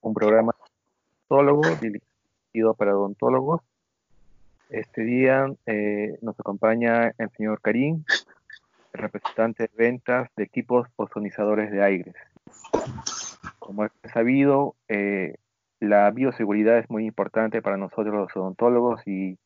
Un programa odontólogo dirigido para odontólogos. Este día eh, nos acompaña el señor Karim, representante de ventas de equipos ozonizadores de aire. Como es sabido, eh, la bioseguridad es muy importante para nosotros los odontólogos y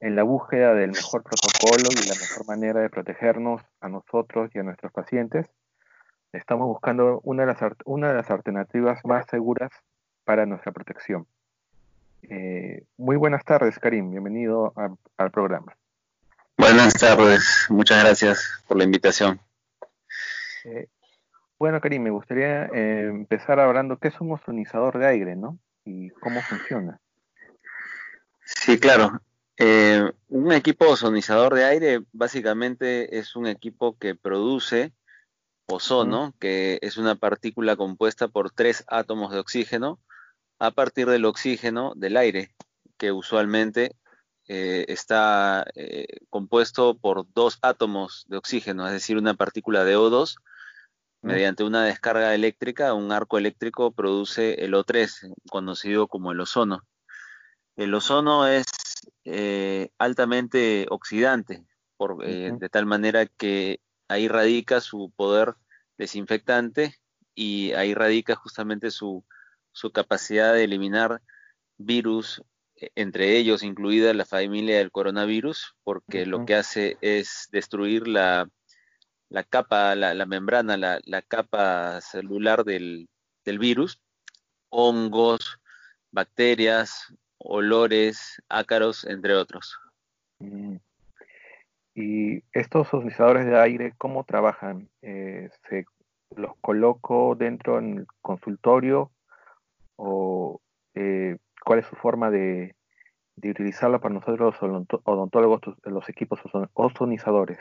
en la búsqueda del mejor protocolo y la mejor manera de protegernos a nosotros y a nuestros pacientes, estamos buscando una de las, una de las alternativas más seguras para nuestra protección. Eh, muy buenas tardes, Karim. Bienvenido al programa. Buenas tardes. Muchas gracias por la invitación. Eh, bueno, Karim, me gustaría eh, empezar hablando qué es un ozonizador de aire, ¿no? Y cómo funciona. Sí, claro. Un equipo ozonizador de aire básicamente es un equipo que produce ozono, que es una partícula compuesta por tres átomos de oxígeno a partir del oxígeno del aire, que usualmente eh, está eh, compuesto por dos átomos de oxígeno, es decir, una partícula de O2. Mediante una descarga eléctrica, un arco eléctrico produce el O3, conocido como el ozono. El ozono es eh, altamente oxidante, por, eh, de tal manera que ahí radica su poder desinfectante y ahí radica justamente su, su capacidad de eliminar virus, e, entre ellos incluida la familia del coronavirus, porque lo que hace es destruir la, la capa, la, membrana, la, la, capa celular del, del virus, hongos, bacterias, olores, ácaros, entre otros. Mm. ¿Y estos ozonizadores de aire cómo trabajan? Eh, ¿Se los coloco dentro del consultorio o eh, cuál es su forma de, de utilizarlo para nosotros los odontólogos, los equipos ozonizadores?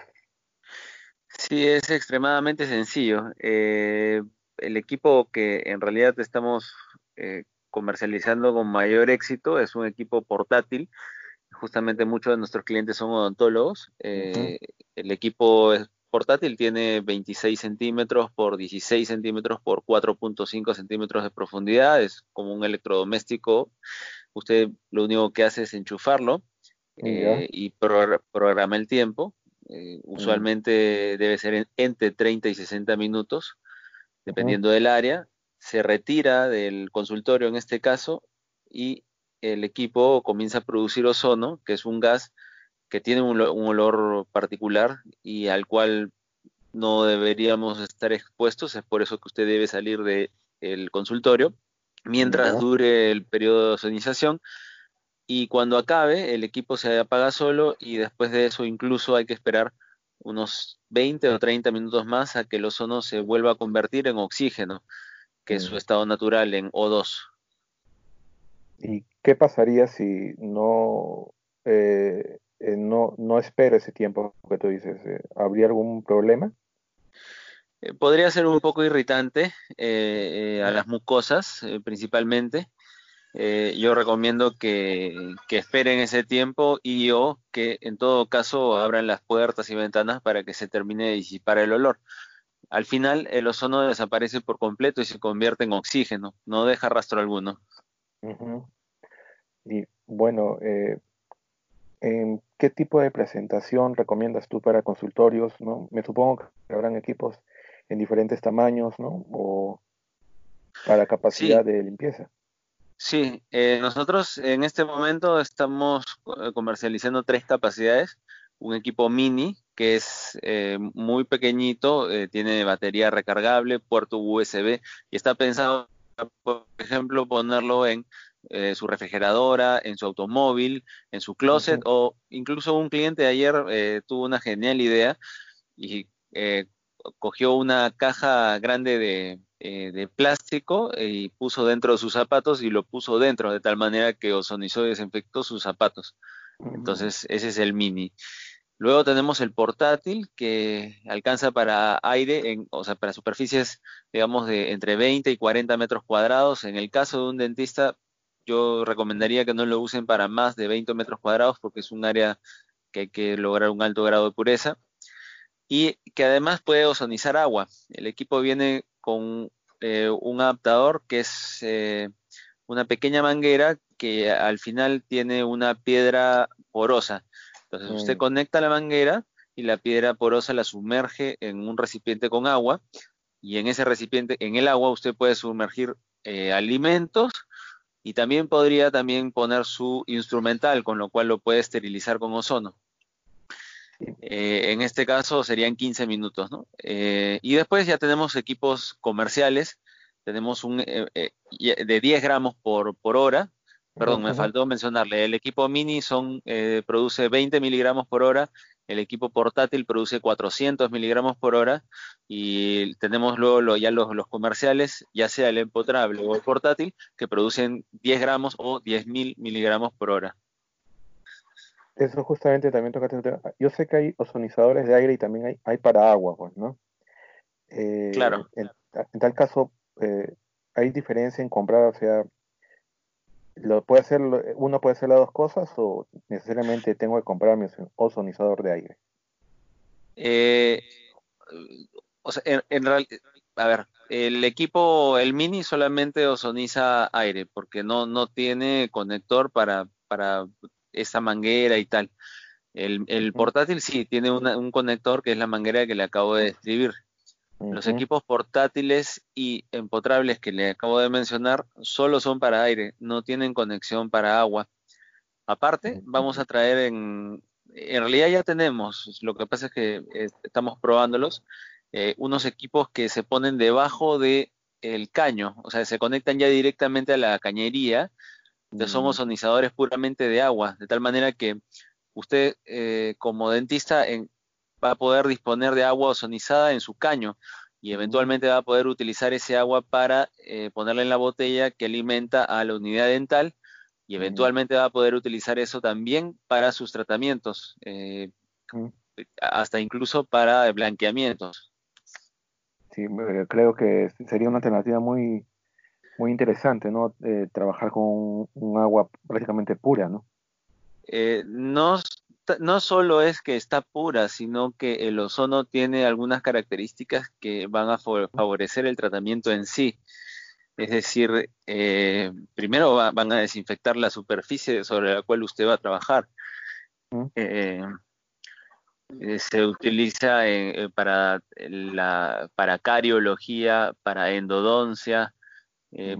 Sí, es extremadamente sencillo. Eh, el equipo que en realidad estamos comercializando con mayor éxito. Es un equipo portátil. Justamente muchos de nuestros clientes son odontólogos. Eh, el equipo es portátil tiene 26 centímetros por 16 centímetros por 4.5 centímetros de profundidad. Es como un electrodoméstico. Usted lo único que hace es enchufarlo eh, y programa el tiempo. Eh, usualmente debe ser entre 30 y 60 minutos, dependiendo del área se retira del consultorio en este caso y el equipo comienza a producir ozono, que es un gas que tiene un, olor particular y al cual no deberíamos estar expuestos, es por eso que usted debe salir del consultorio mientras dure el periodo de ozonización y cuando acabe el equipo se apaga solo y después de eso incluso hay que esperar unos 20 o 30 minutos más a que el ozono se vuelva a convertir en oxígeno que es su mm. estado natural en O2. ¿Y qué pasaría si no, eh, eh, no, no espera ese tiempo que tú dices? Eh, ¿Habría algún problema? podría ser un poco irritante a las mucosas, principalmente. yo recomiendo que, que, esperen ese tiempo y o que en todo caso abran las puertas y ventanas para que se termine de disipar el olor al final el ozono desaparece por completo y se convierte en oxígeno, no deja rastro alguno. Y bueno, eh, ¿qué tipo de presentación recomiendas tú para consultorios? ¿no? Me supongo que habrán equipos en diferentes tamaños, ¿no? O para capacidad de limpieza. Sí, eh, nosotros en este momento estamos eh, comercializando tres capacidades. Un equipo mini, que es eh, muy pequeñito, eh, tiene batería recargable, puerto USB y está pensado, por ejemplo, ponerlo en eh, su refrigeradora, en su automóvil, en su closet o incluso un cliente ayer tuvo una genial idea y cogió una caja grande de, de plástico y puso dentro de sus zapatos y lo puso dentro de tal manera que ozonizó y desinfectó sus zapatos. Entonces, ese es el mini. Luego tenemos el portátil que alcanza para aire, en, o sea, para superficies, digamos, de entre 20 y 40 metros cuadrados. En el caso de un dentista, yo recomendaría que no lo usen para más de 20 metros cuadrados porque es un área que hay que lograr un alto grado de pureza. y que además puede ozonizar agua. El equipo viene con eh, un adaptador que es eh, una pequeña manguera que al final tiene una piedra porosa. Entonces usted mm. conecta la manguera y la piedra porosa la sumerge en un recipiente con agua y en ese recipiente, en el agua, usted puede sumergir eh, alimentos y también podría también poner su instrumental, con lo cual lo puede esterilizar con ozono. Eh, en este caso serían 15 minutos, ¿no? Eh, y después ya tenemos equipos comerciales, tenemos un de 10 gramos por, por hora, perdón, me faltó mencionarle, el equipo mini son, produce 20 miligramos por hora el equipo portátil produce 400 miligramos por hora y tenemos luego ya los, comerciales, ya sea el empotrable o el portátil, que producen 10 gramos o 10.000 miligramos por hora. Eso justamente también toca. Yo sé que hay ozonizadores de aire y también hay, para agua, pues, ¿no? Eh, claro. En, tal caso, eh, hay diferencia en comprar, o sea, lo puede hacer uno puede hacer las dos cosas o necesariamente tengo que comprar mi ozonizador de aire. Eh, o sea en, realidad a ver el equipo el mini solamente ozoniza aire porque no no tiene conector para para esa manguera y tal. El, el portátil sí tiene un conector que es la manguera que le acabo de describir los equipos portátiles y empotrables que le acabo de mencionar solo son para aire, no tienen conexión para agua. Aparte, vamos a traer en, en realidad ya tenemos, lo que pasa es que eh, estamos probándolos, eh, unos equipos que se ponen debajo de el caño, o sea, se conectan ya directamente a la cañería, de somos mm. sonizadores puramente de agua, de tal manera que usted eh, como dentista en, va a poder disponer de agua ozonizada en su caño y eventualmente va a poder utilizar ese agua para eh, ponerla en la botella que alimenta a la unidad dental y eventualmente va a poder utilizar eso también para sus tratamientos, eh, hasta incluso para blanqueamientos. Sí, creo que sería una alternativa muy, muy interesante, ¿no? Eh, trabajar con un, agua prácticamente pura, ¿no? no no solo es que está pura, sino que el ozono tiene algunas características que van a favorecer el tratamiento en sí. Es decir, eh, primero van a desinfectar la superficie sobre la cual usted va a trabajar. Eh, eh, se utiliza para, la, para cariología, para endodoncia,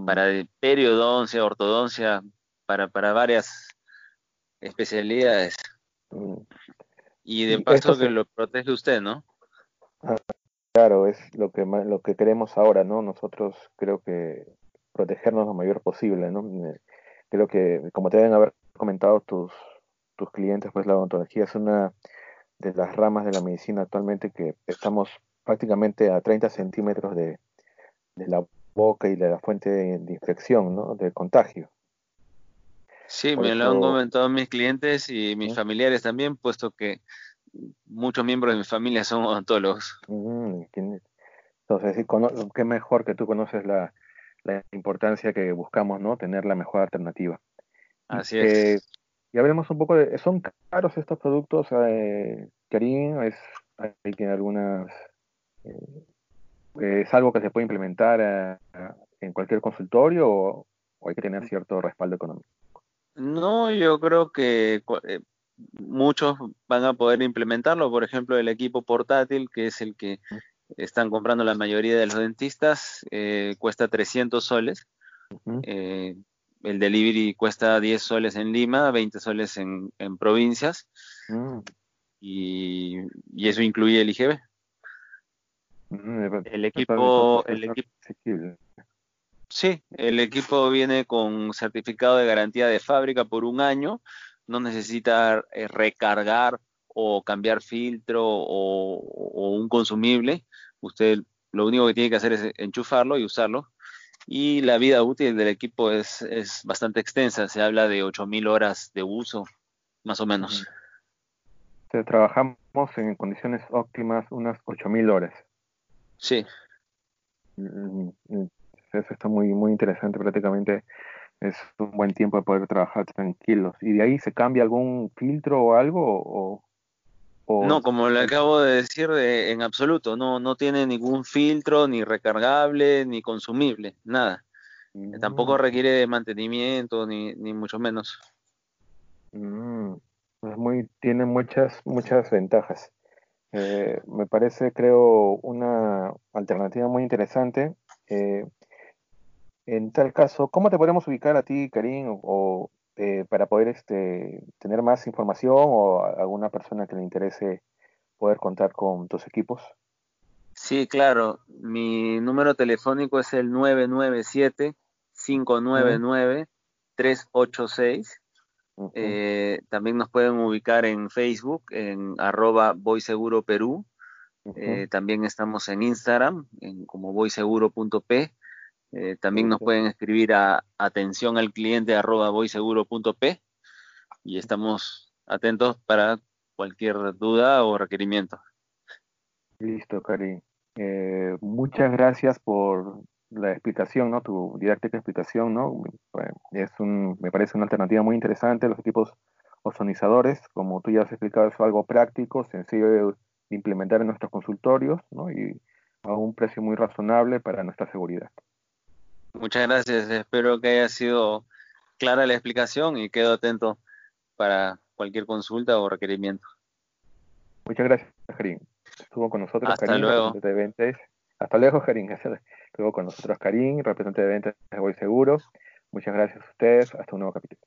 para periodoncia, ortodoncia, para, para varias especialidades. Y de paso que lo protege usted, ¿no? Ah, claro, es lo que lo que queremos ahora, ¿no? Nosotros creo que protegernos lo mayor posible, ¿no? Eh, creo que, como te deben haber comentado tus, tus clientes, pues la odontología es una de las ramas de la medicina actualmente que estamos prácticamente a 30 centímetros de, de la boca y de la fuente de, infección, ¿no? De contagio. Sí, me lo han comentado mis clientes y mis familiares también, puesto que muchos miembros de mi familia son odontólogos. Entonces, qué mejor que tú conoces la, importancia que buscamos, ¿no? Tener la mejor alternativa. Así es. Eh, y hablemos un poco de, ¿son caros estos productos, eh, Karim? ¿Es, hay que algunas, eh, es algo que se puede implementar en cualquier consultorio o hay que tener cierto respaldo económico? No, yo creo que eh, muchos van a poder implementarlo. Por ejemplo, el equipo portátil, que es el que están comprando la mayoría de los dentistas, eh, cuesta 300 soles. Eh, el delivery cuesta 10 soles en Lima, 20 soles en, provincias. Mm. Y, eso incluye el IGB. Mm, el equipo, el equipo, Sí, el equipo viene con certificado de garantía de fábrica por un año, no necesita eh, recargar o cambiar filtro o, un consumible. Usted lo único que tiene que hacer es enchufarlo y usarlo. Y la vida útil del equipo es, es bastante extensa, se habla de 8.000 horas de uso, más o menos. trabajamos en condiciones óptimas unas 8.000 horas. Sí. Eso está muy, muy interesante, prácticamente es un buen tiempo de poder trabajar tranquilos. ¿Y de ahí se cambia algún filtro o algo? O, No, como le acabo de decir, en absoluto, no, no tiene ningún filtro, ni recargable, ni consumible, nada. Tampoco mm. requiere mantenimiento, ni, ni mucho menos. Mm, muy, tiene muchas, muchas ventajas. Eh, me parece, creo, una alternativa muy interesante. Eh, en tal caso, ¿cómo te podemos ubicar a ti, Karim, o, eh, para poder este, tener más información o alguna persona que le interese poder contar con tus equipos? Sí, claro. Mi número telefónico es el 997-599-386. Eh, también nos pueden ubicar en Facebook, en arroba Seguro Perú. Eh, también estamos en Instagram, en como voyseguro.p. Eh, también nos pueden escribir a atención al cliente arroba voyseguro.p y estamos atentos para cualquier duda o requerimiento. Listo, Cari. Eh, muchas gracias por la explicación, ¿no? Tu didáctica explicación, ¿no? Es un, me parece una alternativa muy interesante. Los equipos ozonizadores, como tú ya has explicado, es algo práctico, sencillo de implementar en nuestros consultorios, ¿no? Y a un precio muy razonable para nuestra seguridad. Muchas gracias, espero que haya sido clara la explicación y quedo atento para cualquier consulta o requerimiento. Muchas gracias, Karim. Estuvo con nosotros Hasta luego. De ventas. Hasta luego, Karim. Estuvo con nosotros Karim, representante de ventas de Voy Seguro. Muchas gracias a ustedes. Hasta un nuevo capítulo.